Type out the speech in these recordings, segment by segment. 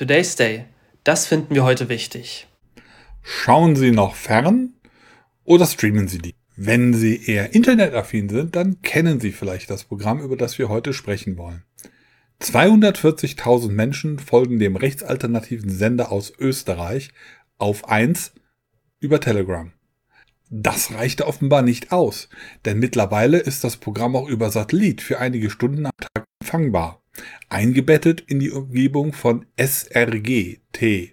Today's Day. Das finden wir heute wichtig. Schauen Sie noch fern oder streamen Sie die? Wenn Sie eher internetaffin sind, dann kennen Sie vielleicht das Programm, über das wir heute sprechen wollen. 240.000 Menschen folgen dem rechtsalternativen Sender aus Österreich auf 1 über Telegram. Das reichte offenbar nicht aus, denn mittlerweile ist das Programm auch über Satellit für einige Stunden am Tag empfangbar, eingebettet in die Umgebung von SRG-T-TV.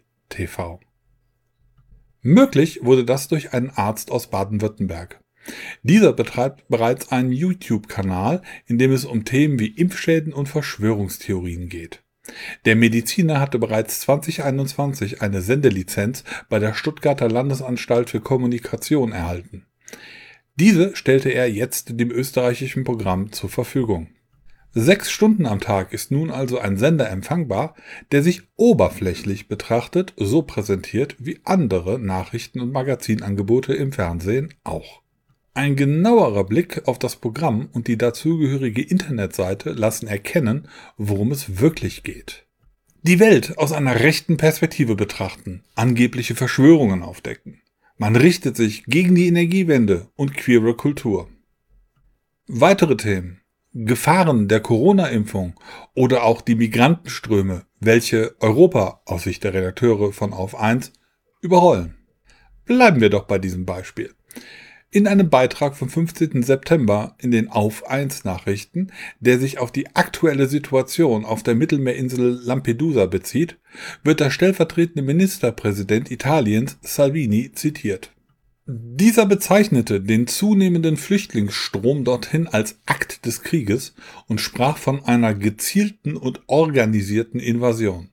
Möglich wurde das durch einen Arzt aus Baden-Württemberg. Dieser betreibt bereits einen YouTube-Kanal, in dem es um Themen wie Impfschäden und Verschwörungstheorien geht. Der Mediziner hatte bereits 2021 eine Sendelizenz bei der Stuttgarter Landesanstalt für Kommunikation erhalten. Diese stellte er jetzt dem österreichischen Programm zur Verfügung. Sechs Stunden am Tag ist nun also ein Sender empfangbar, der sich oberflächlich betrachtet so präsentiert wie andere Nachrichten- und Magazinangebote im Fernsehen auch. Ein genauerer Blick auf das Programm und die dazugehörige Internetseite lassen erkennen, worum es wirklich geht. Die Welt aus einer rechten Perspektive betrachten, angebliche Verschwörungen aufdecken. Man richtet sich gegen die Energiewende und queere Kultur. Weitere Themen. Gefahren der Corona-Impfung oder auch die Migrantenströme, welche Europa aus Sicht der Redakteure von Auf 1 überrollen. Bleiben wir doch bei diesem Beispiel. In einem Beitrag vom 15. September in den Auf 1 Nachrichten, der sich auf die aktuelle Situation auf der Mittelmeerinsel Lampedusa bezieht, wird der stellvertretende Ministerpräsident Italiens Salvini zitiert. Dieser bezeichnete den zunehmenden Flüchtlingsstrom dorthin als Akt des Krieges und sprach von einer gezielten und organisierten Invasion.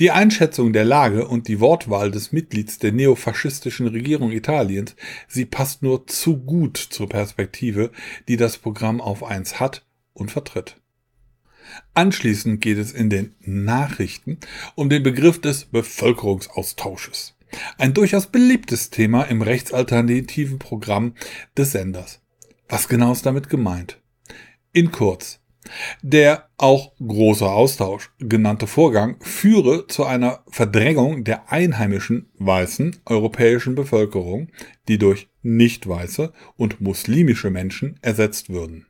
Die Einschätzung der Lage und die Wortwahl des Mitglieds der neofaschistischen Regierung Italiens, sie passt nur zu gut zur Perspektive, die das Programm auf eins hat und vertritt. Anschließend geht es in den Nachrichten um den Begriff des Bevölkerungsaustausches. Ein durchaus beliebtes Thema im rechtsalternativen Programm des Senders. Was genau ist damit gemeint? In kurz. Der auch großer Austausch genannte Vorgang führe zu einer Verdrängung der einheimischen weißen europäischen Bevölkerung, die durch nicht weiße und muslimische Menschen ersetzt würden.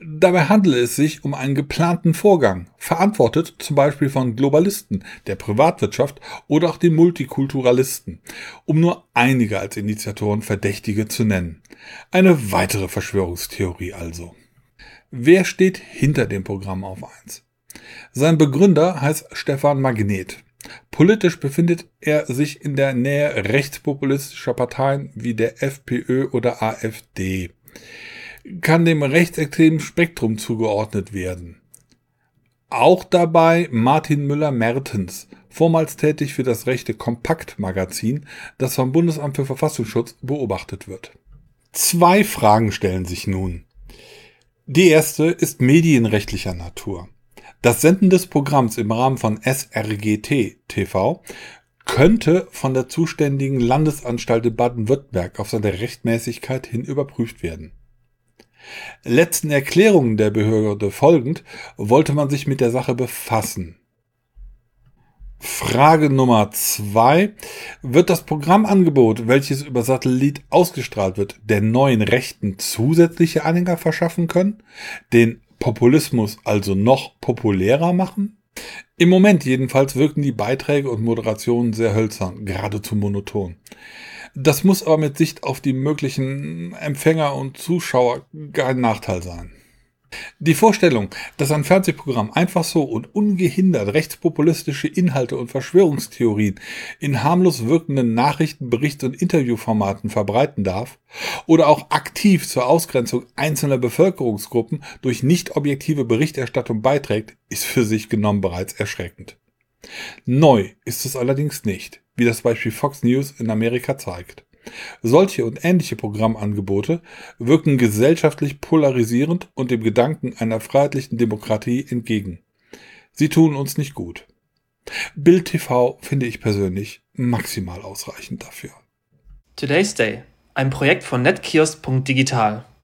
Dabei handele es sich um einen geplanten Vorgang, verantwortet zum Beispiel von Globalisten, der Privatwirtschaft oder auch den Multikulturalisten, um nur einige als Initiatoren Verdächtige zu nennen. Eine weitere Verschwörungstheorie also. Wer steht hinter dem Programm auf 1? Sein Begründer heißt Stefan Magnet. Politisch befindet er sich in der Nähe rechtspopulistischer Parteien wie der FPÖ oder AfD. Kann dem rechtsextremen Spektrum zugeordnet werden. Auch dabei Martin Müller-Mertens, vormals tätig für das rechte Kompakt-Magazin, das vom Bundesamt für Verfassungsschutz beobachtet wird. Zwei Fragen stellen sich nun. Die erste ist medienrechtlicher Natur. Das Senden des Programms im Rahmen von SRGT TV könnte von der zuständigen Landesanstalt Baden-Württemberg auf seine Rechtmäßigkeit hin überprüft werden. Letzten Erklärungen der Behörde folgend wollte man sich mit der Sache befassen. Frage Nummer zwei. Wird das Programmangebot, welches über Satellit ausgestrahlt wird, der neuen Rechten zusätzliche Anhänger verschaffen können? Den Populismus also noch populärer machen? Im Moment jedenfalls wirken die Beiträge und Moderationen sehr hölzern, geradezu monoton. Das muss aber mit Sicht auf die möglichen Empfänger und Zuschauer kein Nachteil sein. Die Vorstellung, dass ein Fernsehprogramm einfach so und ungehindert rechtspopulistische Inhalte und Verschwörungstheorien in harmlos wirkenden Nachrichten-, Berichts- und Interviewformaten verbreiten darf oder auch aktiv zur Ausgrenzung einzelner Bevölkerungsgruppen durch nicht objektive Berichterstattung beiträgt, ist für sich genommen bereits erschreckend. Neu ist es allerdings nicht, wie das Beispiel Fox News in Amerika zeigt. Solche und ähnliche Programmangebote wirken gesellschaftlich polarisierend und dem Gedanken einer freiheitlichen Demokratie entgegen. Sie tun uns nicht gut. Bild TV finde ich persönlich maximal ausreichend dafür. Today's Day, ein Projekt von netkiosk.digital.